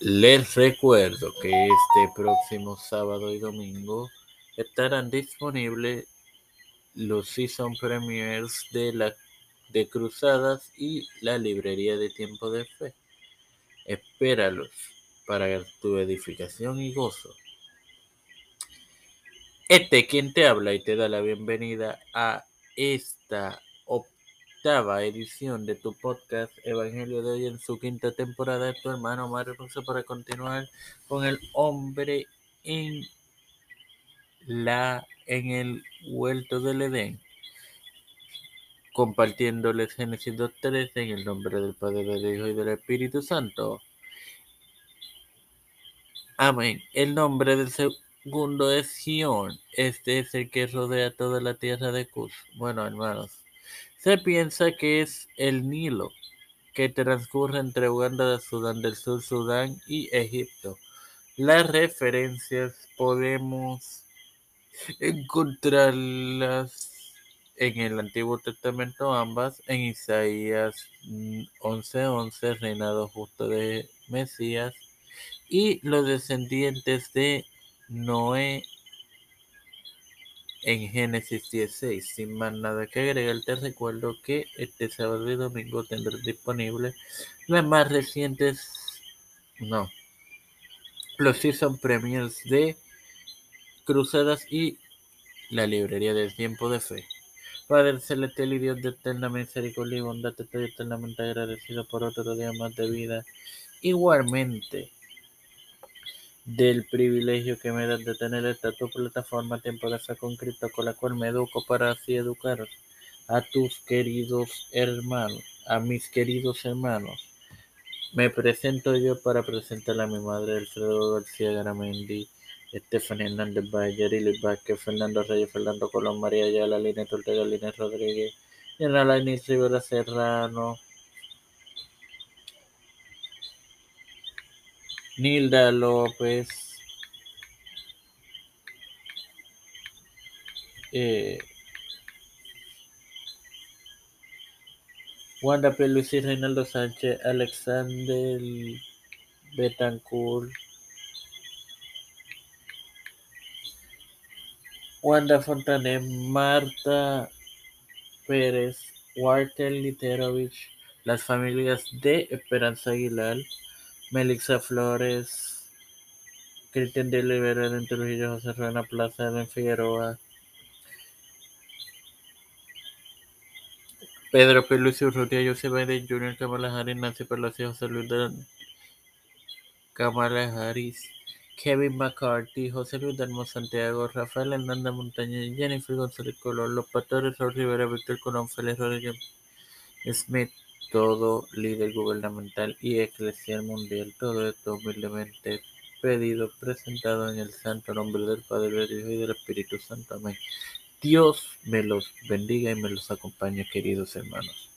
Les recuerdo que este próximo sábado y domingo estarán disponibles los season premiers de la de Cruzadas y la librería de Tiempo de Fe. Espéralos para tu edificación y gozo. Este quien te habla y te da la bienvenida a esta octava edición de tu podcast Evangelio de hoy en su quinta temporada tu hermano Mario Rosa para continuar con el hombre en la en el huerto del Edén compartiéndoles Génesis 2.13 en el nombre del Padre, del Hijo y del Espíritu Santo. Amén. El nombre del segundo es Gion. Este es el que rodea toda la tierra de Cus. Bueno, hermanos, se piensa que es el Nilo, que transcurre entre Uganda, Sudán del Sur, Sudán y Egipto. Las referencias podemos encontrarlas en el Antiguo Testamento ambas, en Isaías 11:11, mm, reinado justo de Mesías, y los descendientes de Noé en Génesis 16. Sin más nada que agregar, te recuerdo que este sábado y domingo tendrás disponible las más recientes, no, los season premiers de Cruzadas y la librería del tiempo de fe. Padre celestial y Dios de eterna misericordia y bondad, te estoy eternamente agradecido por otro día más de vida. Igualmente, del privilegio que me das de tener esta tu plataforma Fe con Cristo, con la cual me educo para así educar a tus queridos hermanos, a mis queridos hermanos. Me presento yo para presentar a mi madre, Alfredo García Garamendi Estefan Hernández Bayer, Ilis Vázquez, Fernando Reyes, Fernando Colón, María Ayala, Línea Ortega, Línea Rodríguez, General Rivera Serrano, Nilda López, eh, Wanda Pelusi, Reinaldo Sánchez, Alexander Betancourt, Wanda Fontanet, Marta Pérez, Walter Literovich, las familias de Esperanza Aguilar, Melissa Flores, Cristian de Olivera, Trujillo, José Ruena Plaza, de Figueroa, Pedro Pelusi Urrutia, José Biden Jr., Kamala Harris, Nancy Pelosi, José Luis de Kamala Harris, Kevin McCarthy, José Luis Dalmo Santiago, Rafael Hernández Montaña, Jennifer González Colón, Los Pastores Raúl Rivera, Víctor Colón, Félix Rodríguez Smith, todo líder gubernamental y eclesial mundial, todo esto humildemente pedido, presentado en el santo nombre del Padre, del Hijo y del Espíritu Santo. Amén. Dios me los bendiga y me los acompañe, queridos hermanos.